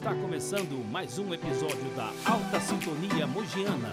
Está começando mais um episódio da Alta Sintonia Mogiana.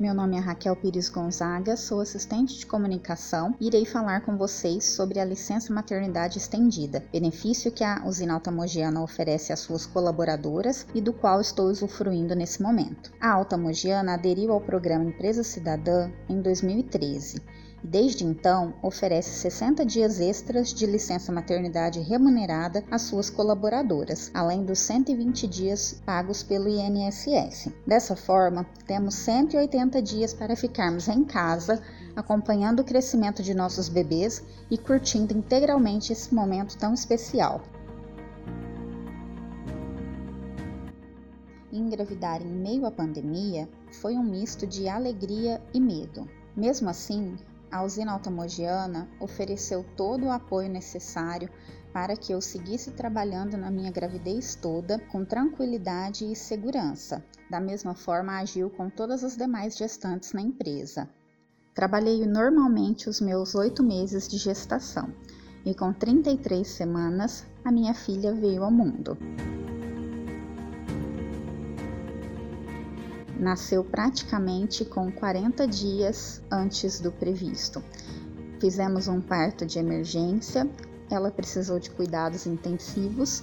Meu nome é Raquel Pires Gonzaga, sou assistente de comunicação e irei falar com vocês sobre a licença maternidade estendida, benefício que a usina Altamogiana oferece às suas colaboradoras e do qual estou usufruindo nesse momento. A Altamogiana aderiu ao programa Empresa Cidadã em 2013 Desde então, oferece 60 dias extras de licença maternidade remunerada às suas colaboradoras, além dos 120 dias pagos pelo INSS. Dessa forma, temos 180 dias para ficarmos em casa, acompanhando o crescimento de nossos bebês e curtindo integralmente esse momento tão especial. Engravidar em meio à pandemia foi um misto de alegria e medo. Mesmo assim, a usina automogiana ofereceu todo o apoio necessário para que eu seguisse trabalhando na minha gravidez toda com tranquilidade e segurança. Da mesma forma, agiu com todas as demais gestantes na empresa. Trabalhei normalmente os meus oito meses de gestação e com 33 semanas a minha filha veio ao mundo. Nasceu praticamente com 40 dias antes do previsto. Fizemos um parto de emergência, ela precisou de cuidados intensivos,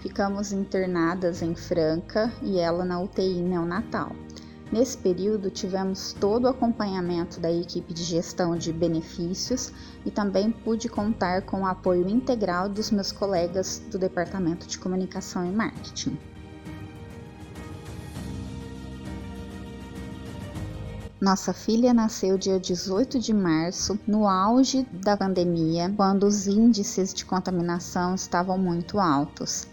ficamos internadas em Franca e ela na UTI neonatal. Nesse período, tivemos todo o acompanhamento da equipe de gestão de benefícios e também pude contar com o apoio integral dos meus colegas do Departamento de Comunicação e Marketing. Nossa filha nasceu dia 18 de março, no auge da pandemia, quando os índices de contaminação estavam muito altos.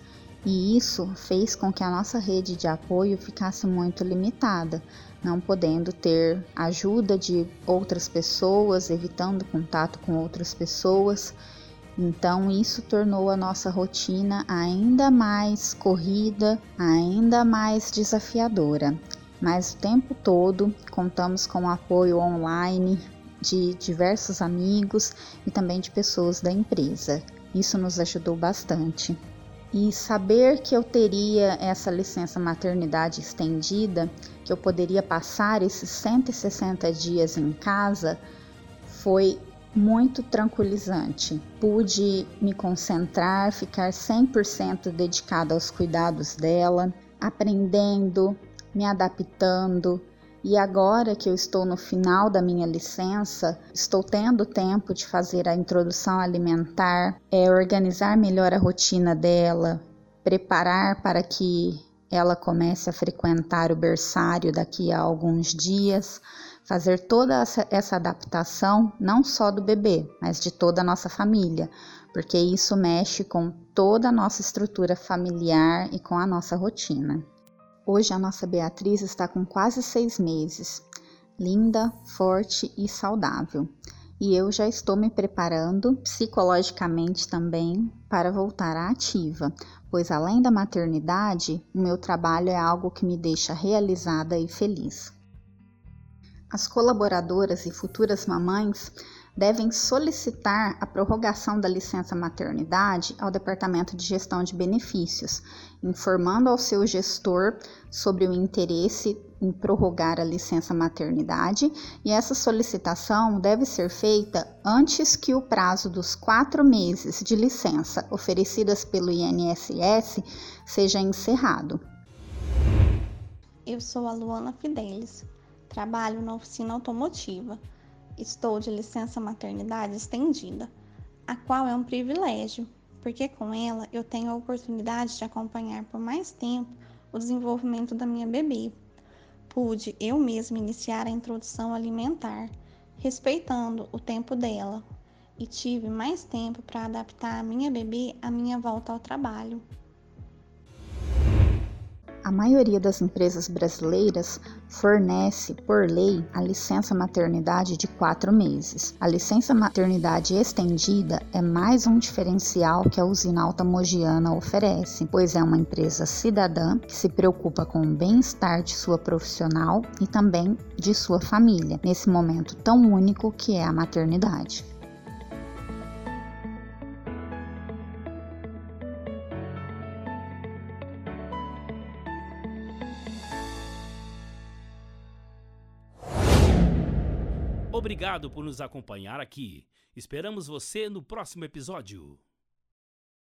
E isso fez com que a nossa rede de apoio ficasse muito limitada, não podendo ter ajuda de outras pessoas, evitando contato com outras pessoas. Então, isso tornou a nossa rotina ainda mais corrida, ainda mais desafiadora mas o tempo todo contamos com o apoio online de diversos amigos e também de pessoas da empresa. Isso nos ajudou bastante. E saber que eu teria essa licença maternidade estendida, que eu poderia passar esses 160 dias em casa, foi muito tranquilizante. Pude me concentrar, ficar 100% dedicada aos cuidados dela, aprendendo, me adaptando. E agora que eu estou no final da minha licença, estou tendo tempo de fazer a introdução alimentar, é, organizar melhor a rotina dela, preparar para que ela comece a frequentar o berçário daqui a alguns dias, fazer toda essa, essa adaptação, não só do bebê, mas de toda a nossa família, porque isso mexe com toda a nossa estrutura familiar e com a nossa rotina. Hoje a nossa Beatriz está com quase seis meses, linda, forte e saudável. E eu já estou me preparando psicologicamente também para voltar à ativa, pois além da maternidade, o meu trabalho é algo que me deixa realizada e feliz. As colaboradoras e futuras mamães devem solicitar a prorrogação da licença maternidade ao Departamento de Gestão de Benefícios, informando ao seu gestor sobre o interesse em prorrogar a licença maternidade e essa solicitação deve ser feita antes que o prazo dos quatro meses de licença oferecidas pelo INSS seja encerrado. Eu sou a Luana Fidelis, trabalho na oficina automotiva estou de licença maternidade estendida, a qual é um privilégio, porque com ela eu tenho a oportunidade de acompanhar por mais tempo o desenvolvimento da minha bebê. Pude eu mesma iniciar a introdução alimentar, respeitando o tempo dela, e tive mais tempo para adaptar a minha bebê à minha volta ao trabalho. Maioria das empresas brasileiras fornece, por lei, a licença maternidade de quatro meses. A licença maternidade estendida é mais um diferencial que a usina Alta Mogiana oferece, pois é uma empresa cidadã que se preocupa com o bem-estar de sua profissional e também de sua família, nesse momento tão único que é a maternidade. Obrigado por nos acompanhar aqui. Esperamos você no próximo episódio.